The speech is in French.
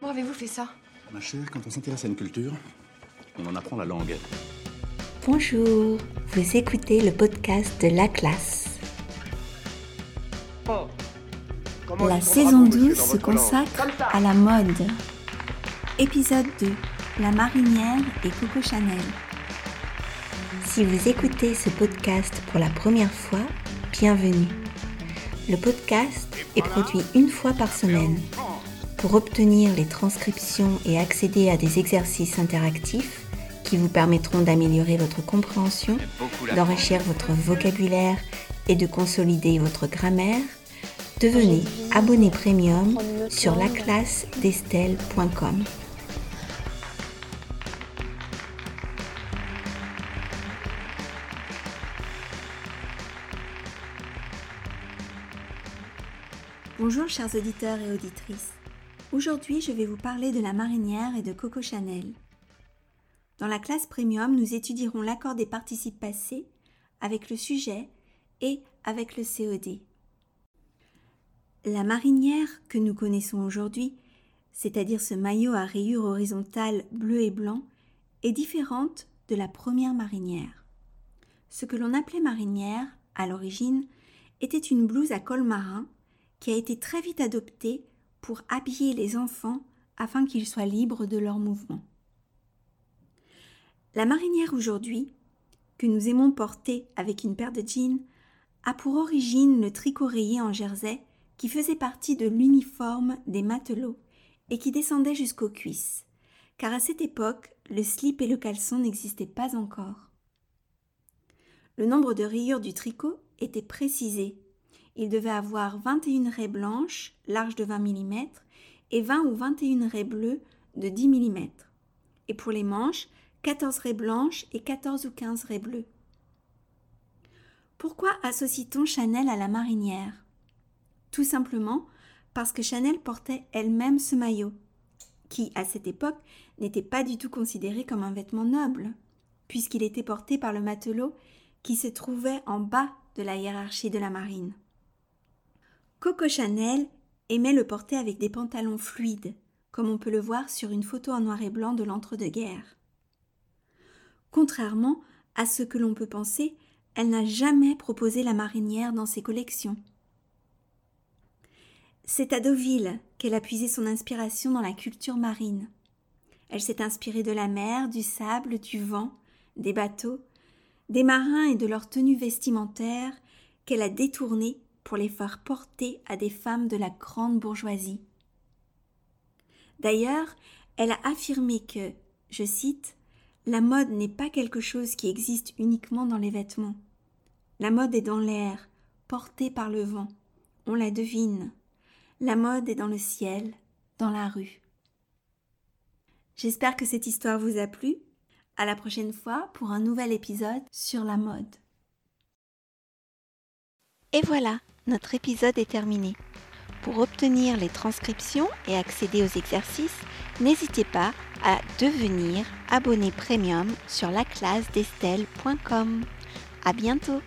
Comment avez-vous fait ça? Ma chère, quand on s'intéresse à une culture, on en apprend la langue. Bonjour, vous écoutez le podcast de La Classe. La saison 12 se consacre à la mode. Épisode 2, La marinière et Coco Chanel. Si vous écoutez ce podcast pour la première fois, bienvenue. Le podcast est produit une fois par semaine. Pour obtenir les transcriptions et accéder à des exercices interactifs qui vous permettront d'améliorer votre compréhension, d'enrichir votre vocabulaire et de consolider votre grammaire, devenez abonné premium sur laclassedestelle.com. Bonjour chers auditeurs et auditrices. Aujourd'hui, je vais vous parler de la marinière et de Coco Chanel. Dans la classe premium, nous étudierons l'accord des participes passés avec le sujet et avec le COD. La marinière que nous connaissons aujourd'hui, c'est-à-dire ce maillot à rayures horizontales bleu et blanc, est différente de la première marinière. Ce que l'on appelait marinière, à l'origine, était une blouse à col marin qui a été très vite adoptée pour habiller les enfants afin qu'ils soient libres de leurs mouvements. La marinière aujourd'hui, que nous aimons porter avec une paire de jeans, a pour origine le tricot rayé en jersey qui faisait partie de l'uniforme des matelots et qui descendait jusqu'aux cuisses, car à cette époque, le slip et le caleçon n'existaient pas encore. Le nombre de rayures du tricot était précisé il devait avoir 21 raies blanches, larges de 20 mm, et 20 ou 21 raies bleues de 10 mm. Et pour les manches, 14 raies blanches et 14 ou 15 raies bleues. Pourquoi associe-t-on Chanel à la marinière? Tout simplement parce que Chanel portait elle-même ce maillot, qui, à cette époque, n'était pas du tout considéré comme un vêtement noble, puisqu'il était porté par le matelot qui se trouvait en bas de la hiérarchie de la marine. Coco Chanel aimait le porter avec des pantalons fluides, comme on peut le voir sur une photo en noir et blanc de l'entre-deux-guerres. Contrairement à ce que l'on peut penser, elle n'a jamais proposé la marinière dans ses collections. C'est à Deauville qu'elle a puisé son inspiration dans la culture marine. Elle s'est inspirée de la mer, du sable, du vent, des bateaux, des marins et de leurs tenues vestimentaires qu'elle a détournées pour les faire porter à des femmes de la grande bourgeoisie. D'ailleurs, elle a affirmé que, je cite, La mode n'est pas quelque chose qui existe uniquement dans les vêtements. La mode est dans l'air, portée par le vent. On la devine. La mode est dans le ciel, dans la rue. J'espère que cette histoire vous a plu. À la prochaine fois pour un nouvel épisode sur la mode. Et voilà, notre épisode est terminé. Pour obtenir les transcriptions et accéder aux exercices, n'hésitez pas à devenir abonné premium sur laclasdestelle.com. À bientôt!